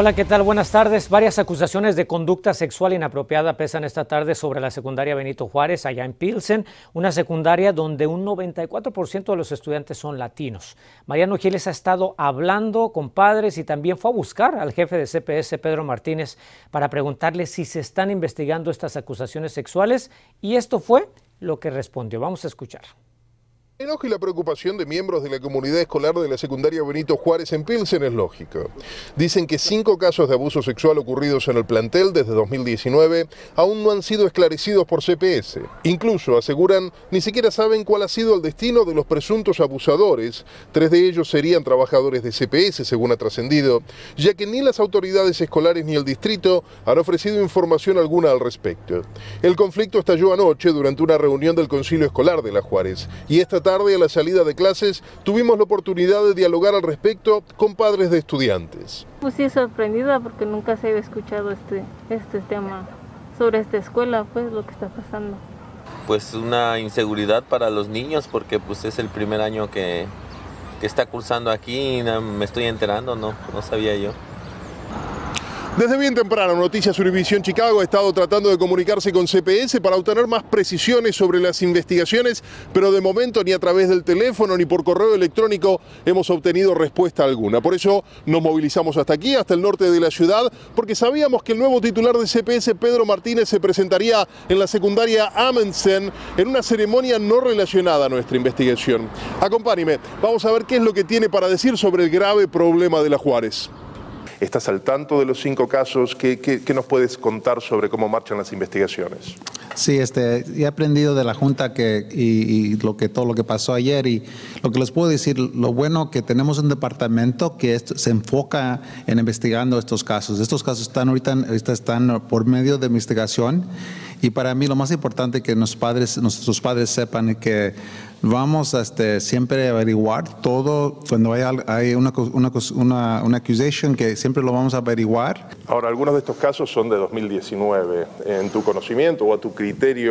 Hola, ¿qué tal? Buenas tardes. Varias acusaciones de conducta sexual inapropiada pesan esta tarde sobre la secundaria Benito Juárez, allá en Pilsen, una secundaria donde un 94% de los estudiantes son latinos. Mariano Giles ha estado hablando con padres y también fue a buscar al jefe de CPS, Pedro Martínez, para preguntarle si se están investigando estas acusaciones sexuales y esto fue lo que respondió. Vamos a escuchar. El enojo y la preocupación de miembros de la comunidad escolar de la secundaria Benito Juárez en Pilsen es lógico. Dicen que cinco casos de abuso sexual ocurridos en el plantel desde 2019 aún no han sido esclarecidos por CPS. Incluso, aseguran, ni siquiera saben cuál ha sido el destino de los presuntos abusadores. Tres de ellos serían trabajadores de CPS, según ha trascendido, ya que ni las autoridades escolares ni el distrito han ofrecido información alguna al respecto. El conflicto estalló anoche durante una reunión del Concilio Escolar de la Juárez y esta tarde, a la salida de clases, tuvimos la oportunidad de dialogar al respecto con padres de estudiantes. Pues sí, sorprendida porque nunca se había escuchado este, este tema sobre esta escuela, pues lo que está pasando. Pues una inseguridad para los niños porque pues es el primer año que, que está cursando aquí y me estoy enterando, no, no sabía yo. Desde bien temprano, Noticias Univisión Chicago ha estado tratando de comunicarse con CPS para obtener más precisiones sobre las investigaciones, pero de momento ni a través del teléfono ni por correo electrónico hemos obtenido respuesta alguna. Por eso nos movilizamos hasta aquí, hasta el norte de la ciudad, porque sabíamos que el nuevo titular de CPS, Pedro Martínez, se presentaría en la secundaria Amundsen en una ceremonia no relacionada a nuestra investigación. Acompáñeme, vamos a ver qué es lo que tiene para decir sobre el grave problema de la Juárez. ¿Estás al tanto de los cinco casos? ¿Qué, nos puedes contar sobre cómo marchan las investigaciones? Sí, este, he aprendido de la Junta que, y, y, lo que, todo lo que pasó ayer y lo que les puedo decir, lo bueno que tenemos un departamento que esto, se enfoca en investigando estos casos. Estos casos están ahorita, ahorita están por medio de investigación y para mí lo más importante que nuestros padres, nuestros padres sepan que vamos a este, siempre averiguar todo cuando hay, hay una, una, una, una accusation que siempre lo vamos a averiguar. Ahora, algunos de estos casos son de 2019. En tu conocimiento o a tu criterio,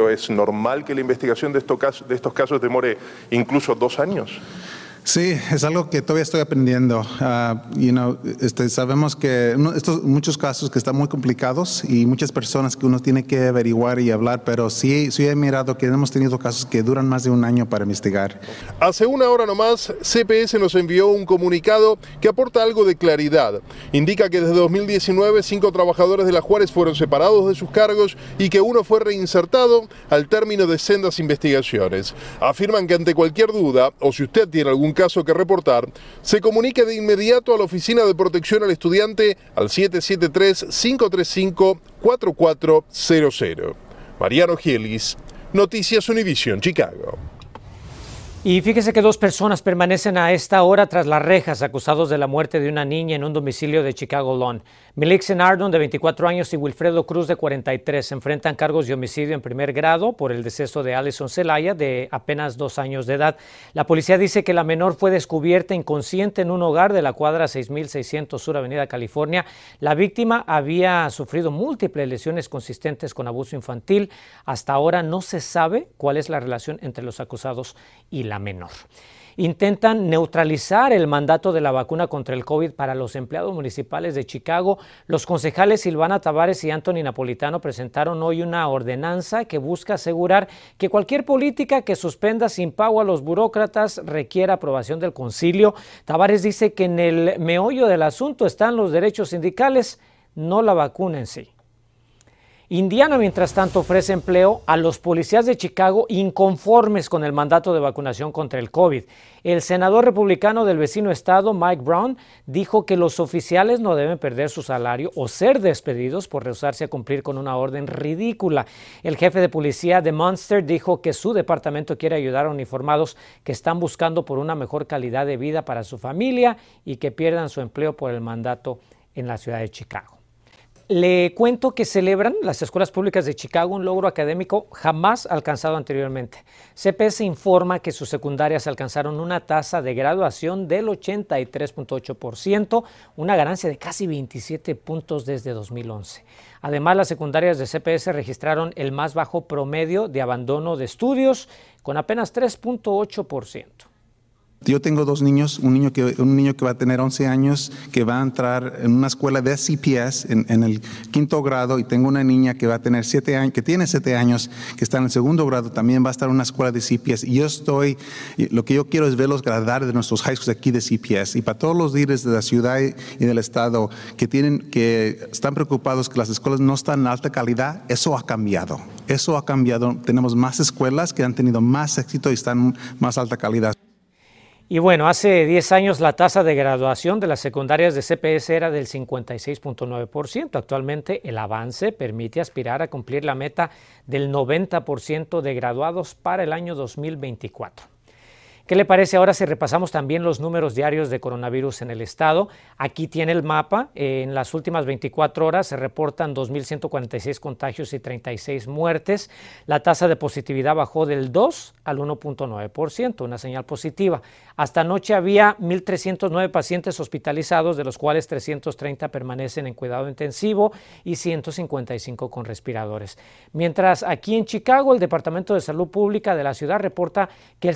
¿es normal que la investigación de estos casos, demore incluso dos años? Sí, es algo que todavía estoy aprendiendo. Uh, you know, este, sabemos que estos muchos casos que están muy complicados y muchas personas que uno tiene que averiguar y hablar, pero sí, sí he mirado que hemos tenido casos que duran más de un año para investigar. Hace una hora nomás, CPS nos envió un comunicado que aporta algo de claridad. Indica que desde 2019 cinco trabajadores de la Juárez fueron separados de sus cargos y que uno fue reinsertado al término de sendas investigaciones. Afirman que ante cualquier duda, o si usted tiene algún caso que reportar, se comunique de inmediato a la Oficina de Protección al Estudiante al 773-535-4400. Mariano Gielis, Noticias Univision, Chicago. Y fíjese que dos personas permanecen a esta hora tras las rejas acusados de la muerte de una niña en un domicilio de Chicago Lawn. Melixen Ardon, de 24 años, y Wilfredo Cruz, de 43, se enfrentan cargos de homicidio en primer grado por el deceso de Alison Zelaya, de apenas dos años de edad. La policía dice que la menor fue descubierta inconsciente en un hogar de la cuadra 6600 Sur Avenida California. La víctima había sufrido múltiples lesiones consistentes con abuso infantil. Hasta ahora no se sabe cuál es la relación entre los acusados y la menor. Intentan neutralizar el mandato de la vacuna contra el COVID para los empleados municipales de Chicago. Los concejales Silvana Tavares y Anthony Napolitano presentaron hoy una ordenanza que busca asegurar que cualquier política que suspenda sin pago a los burócratas requiera aprobación del concilio. Tavares dice que en el meollo del asunto están los derechos sindicales, no la vacuna en sí. Indiana, mientras tanto, ofrece empleo a los policías de Chicago inconformes con el mandato de vacunación contra el COVID. El senador republicano del vecino estado, Mike Brown, dijo que los oficiales no deben perder su salario o ser despedidos por rehusarse a cumplir con una orden ridícula. El jefe de policía de Munster dijo que su departamento quiere ayudar a uniformados que están buscando por una mejor calidad de vida para su familia y que pierdan su empleo por el mandato en la ciudad de Chicago. Le cuento que celebran las escuelas públicas de Chicago un logro académico jamás alcanzado anteriormente. CPS informa que sus secundarias alcanzaron una tasa de graduación del 83.8%, una ganancia de casi 27 puntos desde 2011. Además, las secundarias de CPS registraron el más bajo promedio de abandono de estudios, con apenas 3.8%. Yo tengo dos niños, un niño, que, un niño que va a tener 11 años, que va a entrar en una escuela de CPS en, el quinto grado, y tengo una niña que va a tener 7 años, que tiene 7 años, que está en el segundo grado, también va a estar en una escuela de CPS. Y yo estoy, lo que yo quiero es verlos graduar de nuestros high schools aquí de CPS. Y para todos los líderes de la ciudad y del estado que, tienen, que están preocupados que las escuelas no están en alta calidad, eso ha cambiado. Eso ha cambiado. Tenemos más escuelas que han tenido más éxito y están más alta calidad. Y bueno, hace 10 años la tasa de graduación de las secundarias de CPS era del 56.9%. Actualmente el avance permite aspirar a cumplir la meta del 90% de graduados para el año 2024. ¿Qué le parece ahora si repasamos también los números diarios de coronavirus en el estado? Aquí tiene el mapa. En las últimas 24 horas se reportan 2.146 contagios y 36 muertes. La tasa de positividad bajó del 2 al 1.9%, una señal positiva. Hasta anoche había 1.309 pacientes hospitalizados, de los cuales 330 permanecen en cuidado intensivo y 155 con respiradores. Mientras aquí en Chicago, el Departamento de Salud Pública de la ciudad reporta que el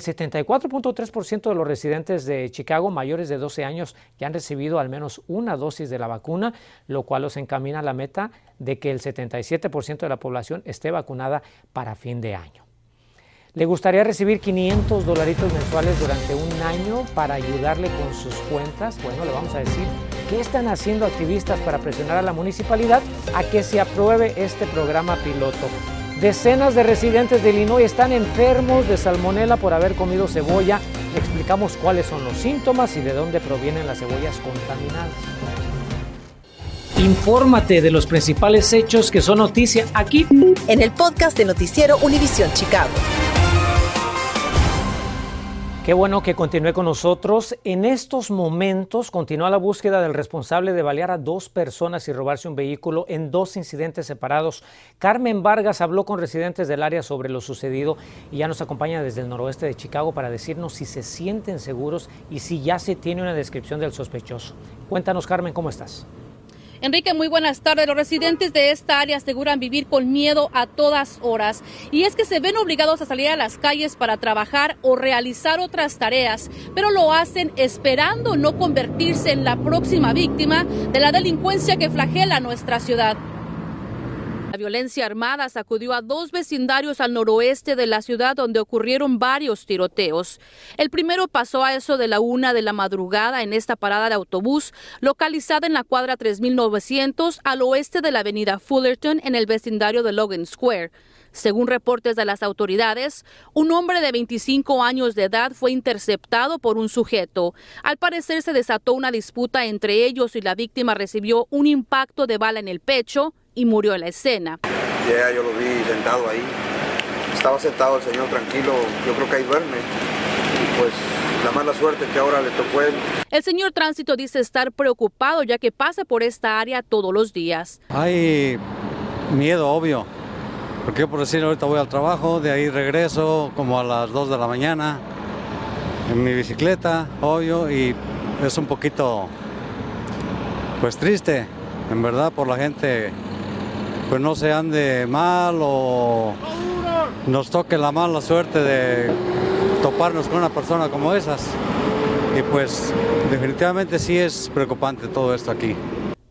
74.3% de los residentes de Chicago mayores de 12 años ya han recibido al menos una dosis de la vacuna, lo cual los encamina a la meta de que el 77% de la población esté vacunada para fin de año. ¿Le gustaría recibir 500 dolaritos mensuales durante un año para ayudarle con sus cuentas? Bueno, le vamos a decir qué están haciendo activistas para presionar a la municipalidad a que se apruebe este programa piloto. Decenas de residentes de Illinois están enfermos de salmonela por haber comido cebolla. Explicamos cuáles son los síntomas y de dónde provienen las cebollas contaminadas. Infórmate de los principales hechos que son noticia aquí en el podcast de Noticiero Univisión Chicago. Qué bueno que continúe con nosotros. En estos momentos continúa la búsqueda del responsable de balear a dos personas y robarse un vehículo en dos incidentes separados. Carmen Vargas habló con residentes del área sobre lo sucedido y ya nos acompaña desde el noroeste de Chicago para decirnos si se sienten seguros y si ya se tiene una descripción del sospechoso. Cuéntanos, Carmen, ¿cómo estás? Enrique, muy buenas tardes. Los residentes de esta área aseguran vivir con miedo a todas horas y es que se ven obligados a salir a las calles para trabajar o realizar otras tareas, pero lo hacen esperando no convertirse en la próxima víctima de la delincuencia que flagela nuestra ciudad. La violencia armada sacudió a dos vecindarios al noroeste de la ciudad donde ocurrieron varios tiroteos. El primero pasó a eso de la una de la madrugada en esta parada de autobús localizada en la cuadra 3900 al oeste de la avenida Fullerton en el vecindario de Logan Square. Según reportes de las autoridades, un hombre de 25 años de edad fue interceptado por un sujeto. Al parecer se desató una disputa entre ellos y la víctima recibió un impacto de bala en el pecho y murió en la escena. Ya yo lo vi sentado ahí. Estaba sentado el señor tranquilo, yo creo que ahí duerme. Y pues la mala suerte que ahora le tocó él. El señor Tránsito dice estar preocupado ya que pasa por esta área todos los días. Hay miedo, obvio. Porque por decir, ahorita voy al trabajo, de ahí regreso como a las 2 de la mañana en mi bicicleta, obvio, y es un poquito, pues triste, en verdad, por la gente pues no se ande mal o nos toque la mala suerte de toparnos con una persona como esas. Y pues definitivamente sí es preocupante todo esto aquí.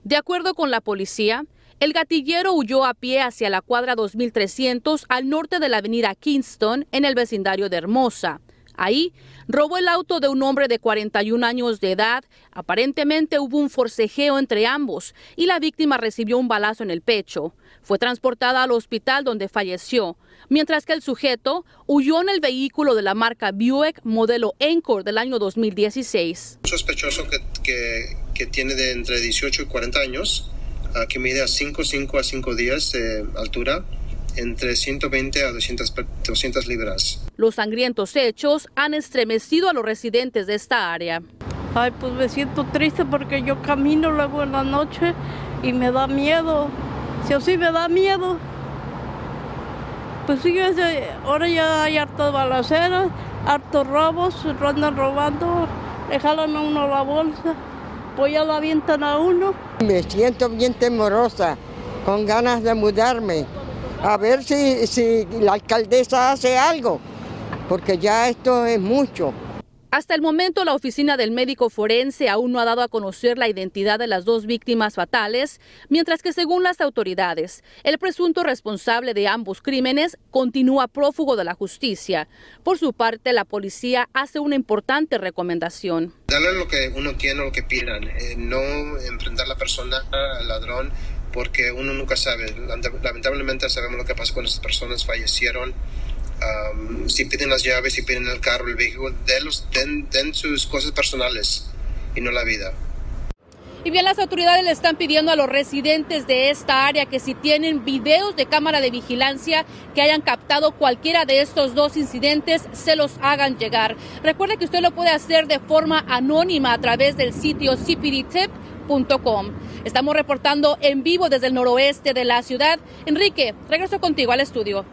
De acuerdo con la policía, el gatillero huyó a pie hacia la cuadra 2300 al norte de la avenida Kingston en el vecindario de Hermosa. Ahí robó el auto de un hombre de 41 años de edad. Aparentemente hubo un forcejeo entre ambos y la víctima recibió un balazo en el pecho. Fue transportada al hospital donde falleció, mientras que el sujeto huyó en el vehículo de la marca Buick modelo Encore del año 2016. Sospechoso que, que, tiene de entre 18 y 40 años, ah, que mide a 5, 5 a 5 días de altura entre 120 a 200, 200 libras. Los sangrientos hechos han estremecido a los residentes de esta área. Ay, pues me siento triste porque yo camino luego en la noche y me da miedo. Si así me da miedo. Pues fíjese, ahora ya hay hartas balaceras, hartos robos, andan robando, le jalan a uno la bolsa, pues ya la avientan a uno. Me siento bien temorosa, con ganas de mudarme, a ver si, si la alcaldesa hace algo, porque ya esto es mucho. Hasta el momento, la oficina del médico forense aún no ha dado a conocer la identidad de las dos víctimas fatales, mientras que según las autoridades, el presunto responsable de ambos crímenes continúa prófugo de la justicia. Por su parte, la policía hace una importante recomendación. Darle lo que uno tiene, lo que pidan, eh, no enfrentar a la persona, al ladrón, porque uno nunca sabe. Lamentablemente sabemos lo que pasó cuando estas personas fallecieron um, si piden las llaves, si piden el carro, el vehículo, den, den sus cosas personales y no la vida. Y bien, las autoridades le están pidiendo a los residentes de esta área que si tienen videos de cámara de vigilancia que hayan captado cualquiera de estos dos incidentes, se los hagan llegar. Recuerde que usted lo puede hacer de forma anónima a través del sitio Estamos reportando en vivo desde el noroeste de la ciudad. Enrique, regreso contigo al estudio.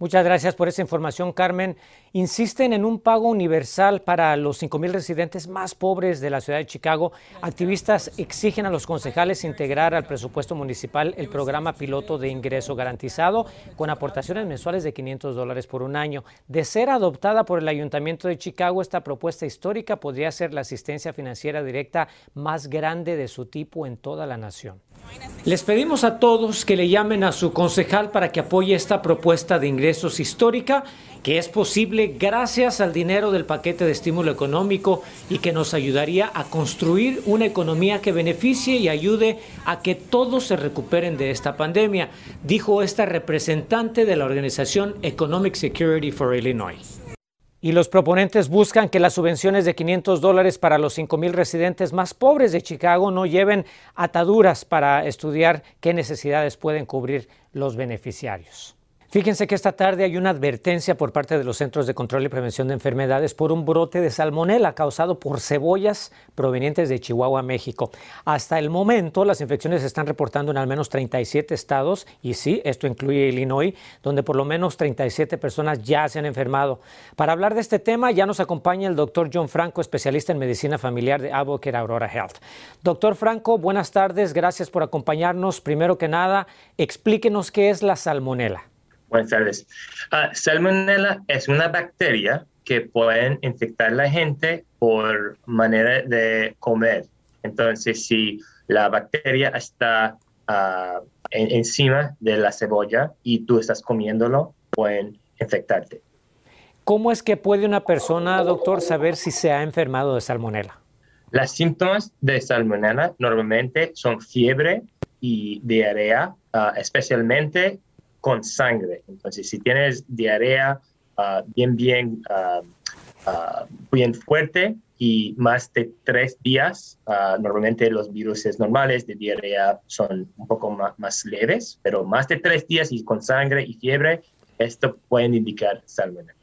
Muchas gracias por esa información, Carmen. Insisten en un pago universal para los 5.000 residentes más pobres de la ciudad de Chicago. Activistas exigen a los concejales integrar al presupuesto municipal el programa piloto de ingreso garantizado con aportaciones mensuales de 500 dólares por un año. De ser adoptada por el Ayuntamiento de Chicago, esta propuesta histórica podría ser la asistencia financiera directa más grande de su tipo en toda la nación. Les pedimos a todos que le llamen a su concejal para que apoye esta propuesta de ingresos histórica, que es posible gracias al dinero del paquete de estímulo económico y que nos ayudaría a construir una economía que beneficie y ayude a que todos se recuperen de esta pandemia, dijo esta representante de la organización Economic Security for Illinois. Y los proponentes buscan que las subvenciones de 500 dólares para los 5 mil residentes más pobres de Chicago no lleven ataduras para estudiar qué necesidades pueden cubrir los beneficiarios. Fíjense que esta tarde hay una advertencia por parte de los Centros de Control y Prevención de Enfermedades por un brote de salmonela causado por cebollas provenientes de Chihuahua, México. Hasta el momento, las infecciones se están reportando en al menos 37 estados, y sí, esto incluye Illinois, donde por lo menos 37 personas ya se han enfermado. Para hablar de este tema, ya nos acompaña el doctor John Franco, especialista en medicina familiar de Advocate Aurora Health. Doctor Franco, buenas tardes, gracias por acompañarnos. Primero que nada, explíquenos qué es la salmonela. Buenas tardes. Ah, salmonella es una bacteria que puede infectar a la gente por manera de comer. Entonces, si la bacteria está ah, encima de la cebolla y tú estás comiéndolo, pueden infectarte. ¿Cómo es que puede una persona, doctor, saber si se ha enfermado de salmonela? Los síntomas de salmonella normalmente son fiebre y diarrea, ah, especialmente con sangre. Entonces, si tienes diarrea ah, bien, bien, uh, bien fuerte y más de tres días, normalmente los virus normales de diarrea son un poco más, leves, pero más de tres días y con sangre y fiebre, esto puede indicar salmonella.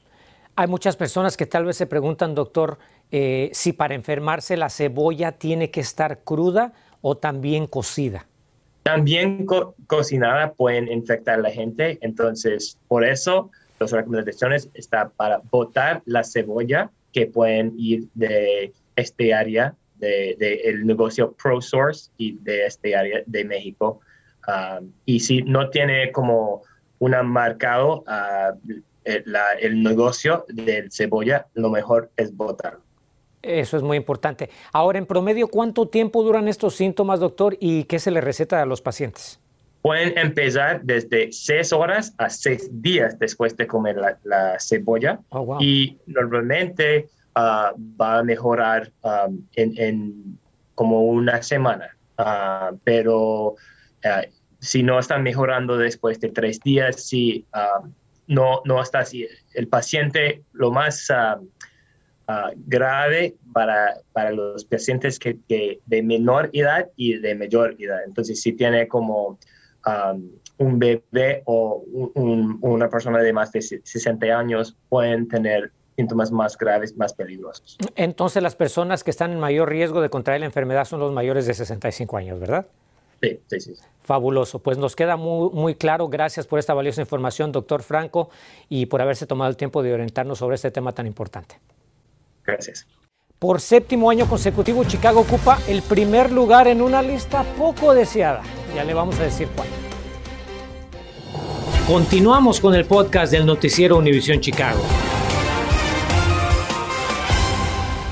Hay muchas personas que tal vez se preguntan, doctor, eh, si para enfermarse la cebolla tiene que estar cruda o también cocida. También cocinada pueden infectar a la gente, entonces por eso las recomendaciones están para botar la cebolla que pueden ir de este área, del de, el negocio ProSource y de este área de México. Um, y si no tiene como una marcado uh, el, el negocio de cebolla, lo mejor es botarlo. Eso es muy importante. Ahora, en promedio, ¿cuánto tiempo duran estos síntomas, doctor, y qué se le receta a los pacientes? Pueden empezar desde seis horas a seis días después de comer la, cebolla oh, y normalmente ah, va a mejorar um, en, como una semana, ah, pero ah, si no están mejorando después de tres días, si no, no está así. El paciente lo más Ah, grave para, para, los pacientes que, de menor edad y de mayor edad. Entonces, si tiene como un bebé o una persona de más de 60 años, pueden tener síntomas más graves, más peligrosos. Entonces, las personas que están en mayor riesgo de contraer la enfermedad son los mayores de 65 años, ¿verdad? Sí, sí, sí. Fabuloso. Pues nos queda muy, muy, claro. Gracias por esta valiosa información, doctor Franco, y por haberse tomado el tiempo de orientarnos sobre este tema tan importante. Gracias. Por séptimo año consecutivo, Chicago ocupa el primer lugar en una lista poco deseada. Ya le vamos a decir cuál. Continuamos con el podcast del noticiero Univisión Chicago.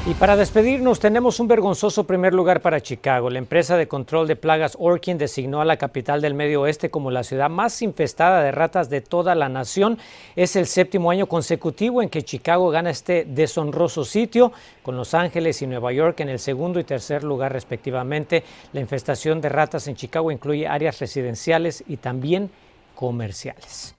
Y para despedirnos tenemos un vergonzoso primer lugar para Chicago. La empresa de control de plagas Orkin designó a la capital del Medio Oeste como la ciudad más infestada de ratas de toda la nación. Es el séptimo año consecutivo en que Chicago gana este deshonroso sitio, con Los Ángeles y Nueva York en el segundo y tercer lugar respectivamente. La infestación de ratas en Chicago incluye áreas residenciales y también comerciales.